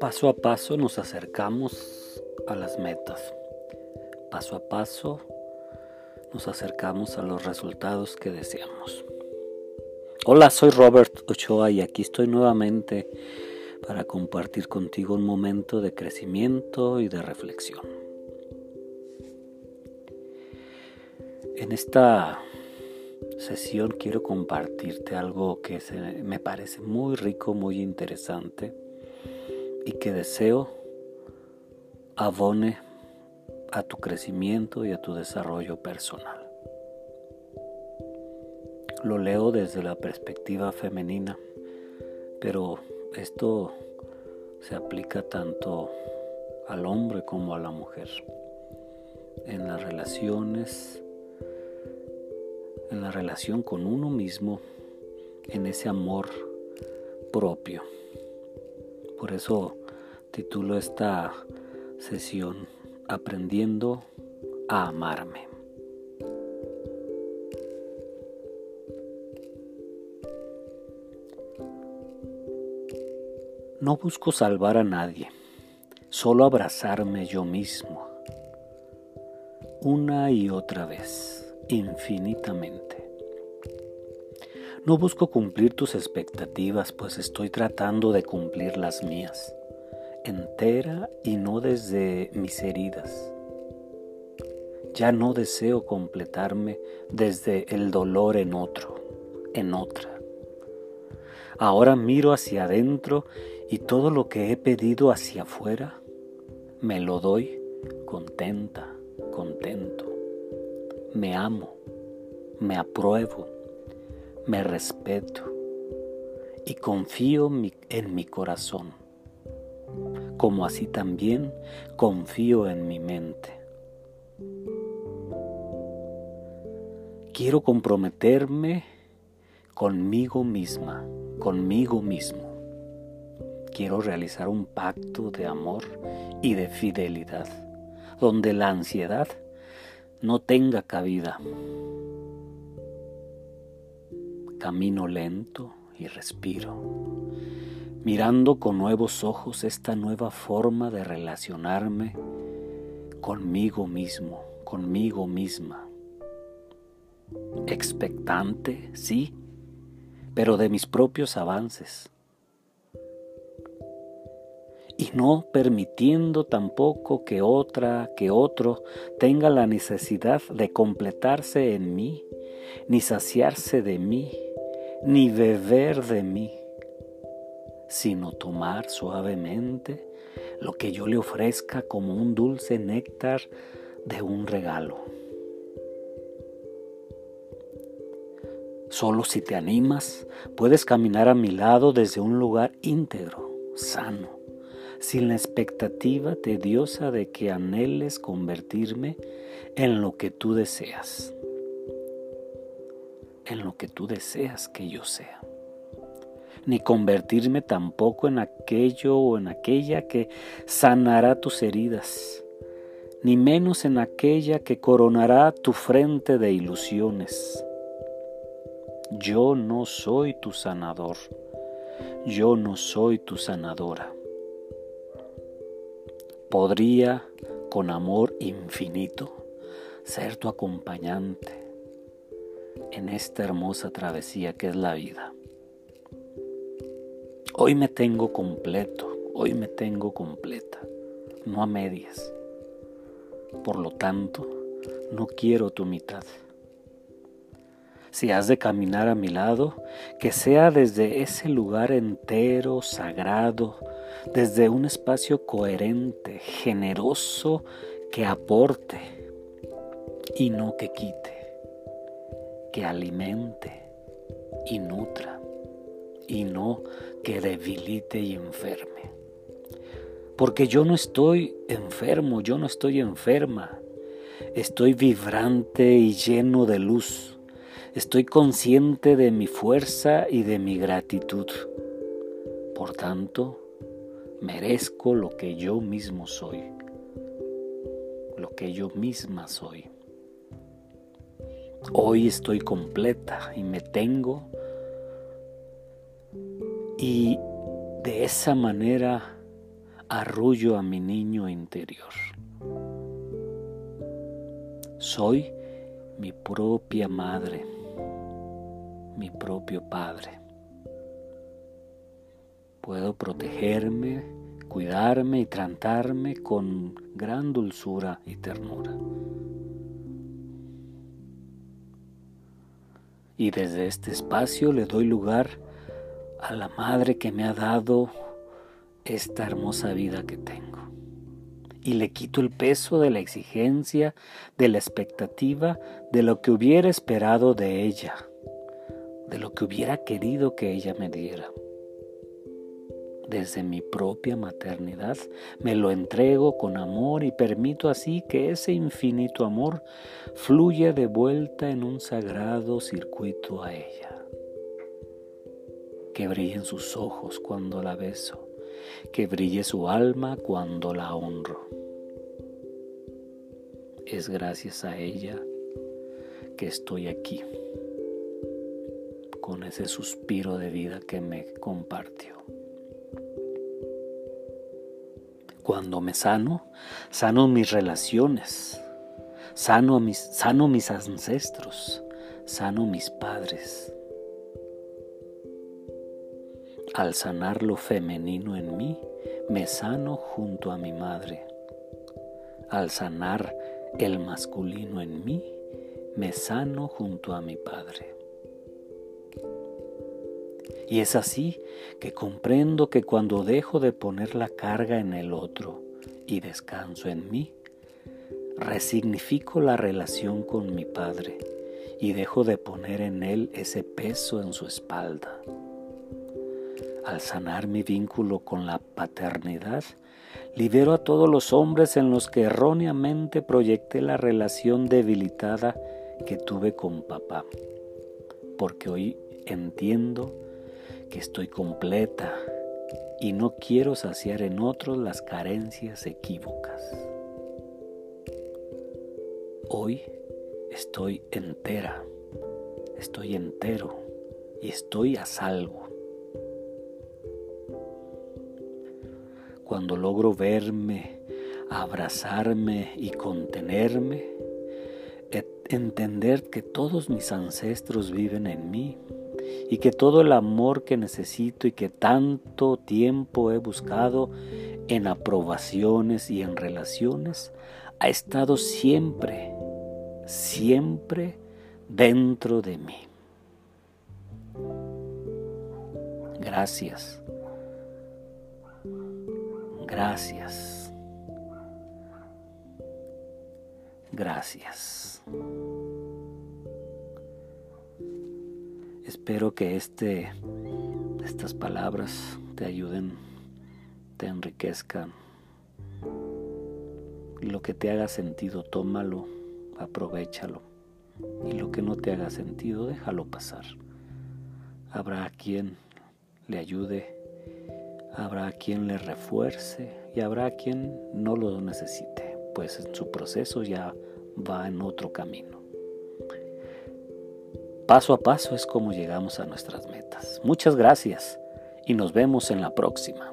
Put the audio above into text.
Paso a paso nos acercamos a las metas. Paso a paso nos acercamos a los resultados que deseamos. Hola, soy Robert Ochoa y aquí estoy nuevamente para compartir contigo un momento de crecimiento y de reflexión. En esta sesión quiero compartirte algo que me parece muy rico, muy interesante y que deseo abone a tu crecimiento y a tu desarrollo personal. Lo leo desde la perspectiva femenina, pero esto se aplica tanto al hombre como a la mujer. En las relaciones, en la relación con uno mismo, en ese amor propio. Por eso titulo esta sesión Aprendiendo a amarme. No busco salvar a nadie, solo abrazarme yo mismo, una y otra vez, infinitamente. No busco cumplir tus expectativas, pues estoy tratando de cumplir las mías, entera y no desde mis heridas. Ya no deseo completarme desde el dolor en otro, en otra. Ahora miro hacia adentro y todo lo que he pedido hacia afuera, me lo doy contenta. Me amo, me apruebo me respeto y confío en mi corazón, como así también confío en mi mente. Quiero comprometerme conmigo misma, conmigo mismo. Quiero realizar un pacto de amor y de fidelidad, donde la ansiedad no tenga cabida Camino lento y respiro, mirando con nuevos ojos esta nueva forma de relacionarme conmigo mismo, conmigo misma. Expectante, sí, pero de mis propios avances. Y no permitiendo tampoco que otra, que otro tenga la necesidad de completarse en mí, ni saciarse de mí, ni beber de mí, sino tomar suavemente lo que yo le ofrezca como un dulce néctar de un regalo. Solo si te animas, puedes caminar a mi lado desde un lugar íntegro, sano, sin la expectativa tediosa de que anheles convertirme en lo que tú deseas en lo que tú deseas que yo sea, ni convertirme tampoco en aquello o en aquella que sanará tus heridas, ni menos en aquella que coronará tu frente de ilusiones. Yo no soy tu sanador, yo no soy tu sanadora. Podría, con amor infinito, ser tu acompañante en esta hermosa travesía que es la vida. Hoy me tengo completo, hoy me tengo completa, no a medias. Por lo tanto, no quiero tu mitad. Si has de caminar a mi lado, que sea desde ese lugar entero, sagrado, desde un espacio coherente, generoso, que aporte y no que quite que alimente y nutra y no que debilite y enferme. Porque yo no estoy enfermo, yo no estoy enferma. Estoy vibrante y lleno de luz. Estoy consciente de mi fuerza y de mi gratitud. Por tanto, merezco lo que yo mismo soy, lo que yo misma soy. Hoy estoy completa y me tengo y de esa manera arrullo a mi niño interior. Soy mi propia madre, mi propio padre. Puedo protegerme, cuidarme y tratarme con gran dulzura y ternura. Y desde este espacio le doy lugar a la madre que me ha dado esta hermosa vida que tengo. Y le quito el peso de la exigencia, de la expectativa, de lo que hubiera esperado de ella, de lo que hubiera querido que ella me diera. Desde mi propia maternidad me lo entrego con amor y permito así que ese infinito amor fluya de vuelta en un sagrado circuito a ella que brillen sus ojos cuando la beso, que brille su alma cuando la honro. Es gracias a ella que estoy aquí, con ese suspiro de vida que me compartió. Cuando me sano, sano mis relaciones, sano mis, sano mis ancestros, sano mis padres, al sanar lo femenino en mí, me sano junto a mi madre. Al sanar el masculino en mí, me sano junto a mi padre. Y es así que comprendo que cuando dejo de poner la carga en el otro y descanso en mí, resignifico la relación con mi Padre y dejo de poner en él ese peso en su espalda. Al sanar mi vínculo con la paternidad, libero a todos los hombres en los que erróneamente proyecté la relación debilitada que tuve con papá, porque hoy entiendo que estoy completa y no quiero saciar en otros las carencias equívocas. Hoy estoy entera, estoy entero y estoy a salvo. cuando logro verme, abrazarme y contenerme, entender que todos mis ancestros viven en mí y que todo el amor que necesito y que tanto tiempo he buscado en aprobaciones y en relaciones ha estado siempre, siempre dentro de mí. Gracias Gracias. Gracias. Espero que este, estas palabras te ayuden, te enriquezcan. Lo que te haga sentido, tómalo, aprovechalo. Y lo que no te haga sentido, déjalo pasar. Habrá quien le ayude habrá quien le refuerce y habrá quien no lo necesite, pues en su proceso ya va en otro camino. Paso a paso es como llegamos a nuestras metas. Muchas gracias y nos vemos en la próxima.